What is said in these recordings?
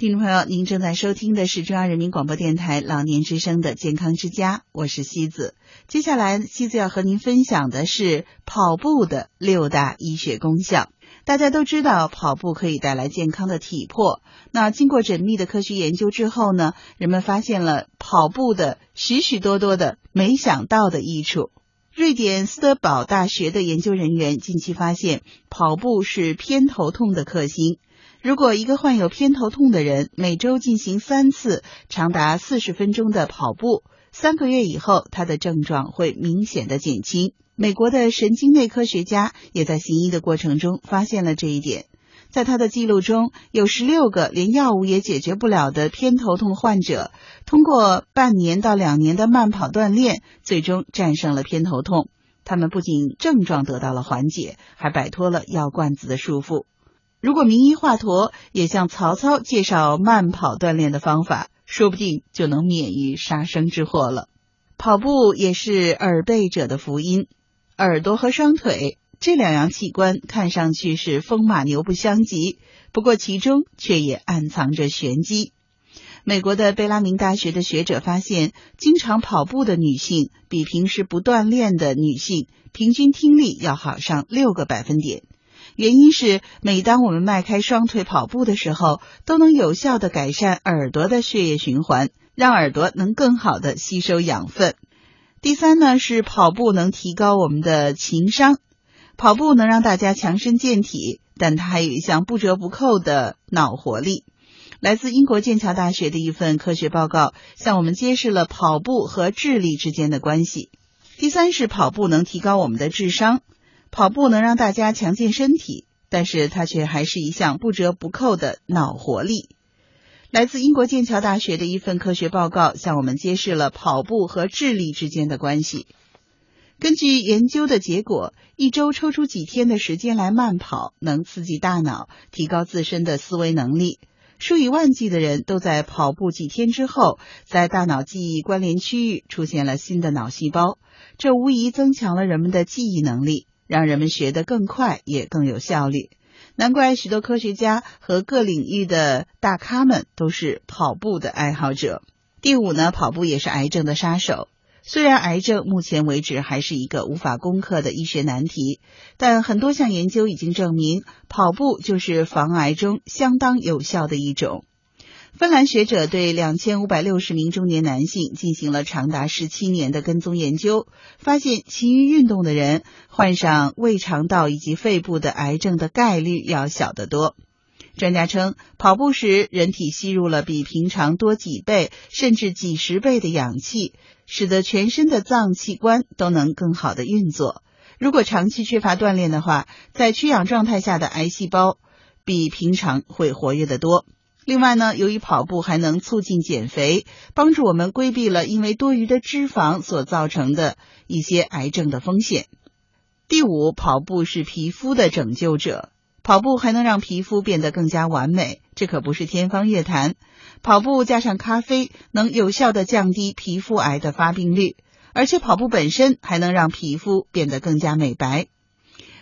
听众朋友，您正在收听的是中央人民广播电台老年之声的健康之家，我是西子。接下来，西子要和您分享的是跑步的六大医学功效。大家都知道，跑步可以带来健康的体魄。那经过缜密的科学研究之后呢，人们发现了跑步的许许多多的没想到的益处。瑞典斯德堡大学的研究人员近期发现，跑步是偏头痛的克星。如果一个患有偏头痛的人每周进行三次长达四十分钟的跑步，三个月以后，他的症状会明显的减轻。美国的神经内科学家也在行医的过程中发现了这一点。在他的记录中，有十六个连药物也解决不了的偏头痛患者，通过半年到两年的慢跑锻炼，最终战胜了偏头痛。他们不仅症状得到了缓解，还摆脱了药罐子的束缚。如果名医华佗也向曹操介绍慢跑锻炼的方法，说不定就能免于杀生之祸了。跑步也是耳背者的福音，耳朵和双腿这两样器官看上去是风马牛不相及，不过其中却也暗藏着玄机。美国的贝拉明大学的学者发现，经常跑步的女性比平时不锻炼的女性平均听力要好上六个百分点。原因是，每当我们迈开双腿跑步的时候，都能有效的改善耳朵的血液循环，让耳朵能更好的吸收养分。第三呢，是跑步能提高我们的情商。跑步能让大家强身健体，但它还有一项不折不扣的脑活力。来自英国剑桥大学的一份科学报告，向我们揭示了跑步和智力之间的关系。第三是跑步能提高我们的智商。跑步能让大家强健身体，但是它却还是一项不折不扣的脑活力。来自英国剑桥大学的一份科学报告向我们揭示了跑步和智力之间的关系。根据研究的结果，一周抽出几天的时间来慢跑，能刺激大脑，提高自身的思维能力。数以万计的人都在跑步几天之后，在大脑记忆关联区域出现了新的脑细胞，这无疑增强了人们的记忆能力。让人们学得更快，也更有效率。难怪许多科学家和各领域的大咖们都是跑步的爱好者。第五呢，跑步也是癌症的杀手。虽然癌症目前为止还是一个无法攻克的医学难题，但很多项研究已经证明，跑步就是防癌中相当有效的一种。芬兰学者对两千五百六十名中年男性进行了长达十七年的跟踪研究，发现勤于运动的人患上胃肠道以及肺部的癌症的概率要小得多。专家称，跑步时人体吸入了比平常多几倍甚至几十倍的氧气，使得全身的脏器官都能更好的运作。如果长期缺乏锻炼的话，在缺氧状态下的癌细胞比平常会活跃得多。另外呢，由于跑步还能促进减肥，帮助我们规避了因为多余的脂肪所造成的一些癌症的风险。第五，跑步是皮肤的拯救者，跑步还能让皮肤变得更加完美，这可不是天方夜谭。跑步加上咖啡，能有效的降低皮肤癌的发病率，而且跑步本身还能让皮肤变得更加美白。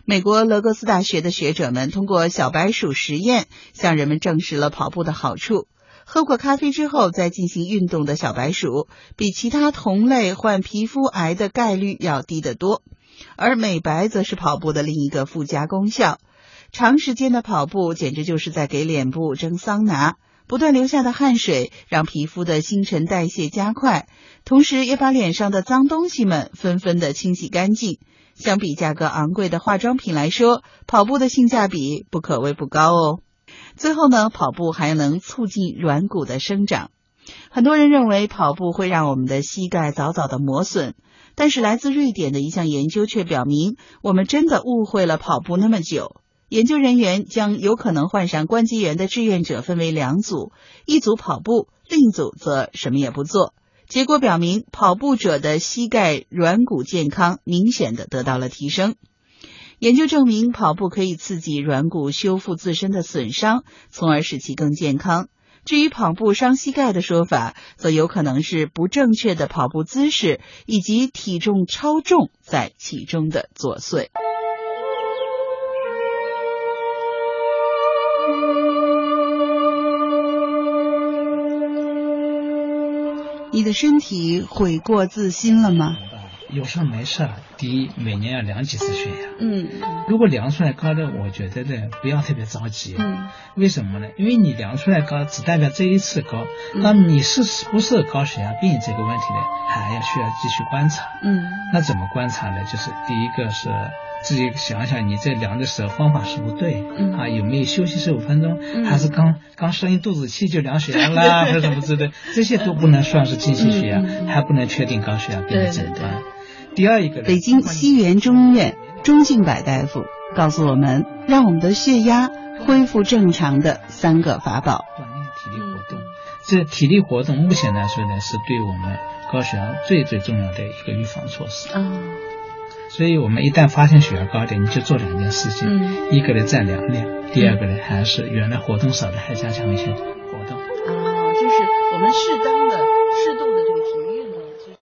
美国勒格斯大学的学者们通过小白鼠实验，向人们证实了跑步的好处。喝过咖啡之后再进行运动的小白鼠，比其他同类患皮肤癌的概率要低得多。而美白则是跑步的另一个附加功效。长时间的跑步简直就是在给脸部蒸桑拿，不断流下的汗水让皮肤的新陈代谢加快，同时也把脸上的脏东西们纷纷的清洗干净。相比价格昂贵的化妆品来说，跑步的性价比不可谓不高哦。最后呢，跑步还能促进软骨的生长。很多人认为跑步会让我们的膝盖早早的磨损，但是来自瑞典的一项研究却表明，我们真的误会了跑步那么久。研究人员将有可能患上关节炎的志愿者分为两组，一组跑步，另一组则什么也不做。结果表明，跑步者的膝盖软骨健康明显的得到了提升。研究证明，跑步可以刺激软骨修复自身的损伤，从而使其更健康。至于跑步伤膝盖的说法，则有可能是不正确的跑步姿势以及体重超重在其中的作祟。的身体悔过自新了吗？有时候没事。第一，每年要量几次血压。嗯。如果量出来高的，我觉得呢，不要特别着急。嗯。为什么呢？因为你量出来高，只代表这一次高。那么你是不是高血压病这个问题呢，还要需要继续观察。嗯。那怎么观察呢？就是第一个是自己想想，你在量的时候方法是不对。嗯。啊，有没有休息十五分钟？还是刚刚生一肚子气就量血压啦？还是什么之类？这些都不能算是经期血压，还不能确定高血压病的诊断。第二一个，北京西园中医院钟敬柏大夫告诉我们，让我们的血压恢复正常的三个法宝：锻炼体力活动。这体力活动目前来说呢，是对我们高血压最最重要的一个预防措施。哦。所以，我们一旦发现血压高点，你就做两件事情：，一个呢，降两量；，第二个呢，还是原来活动少的，还加强一些活动。啊，就是我们适当。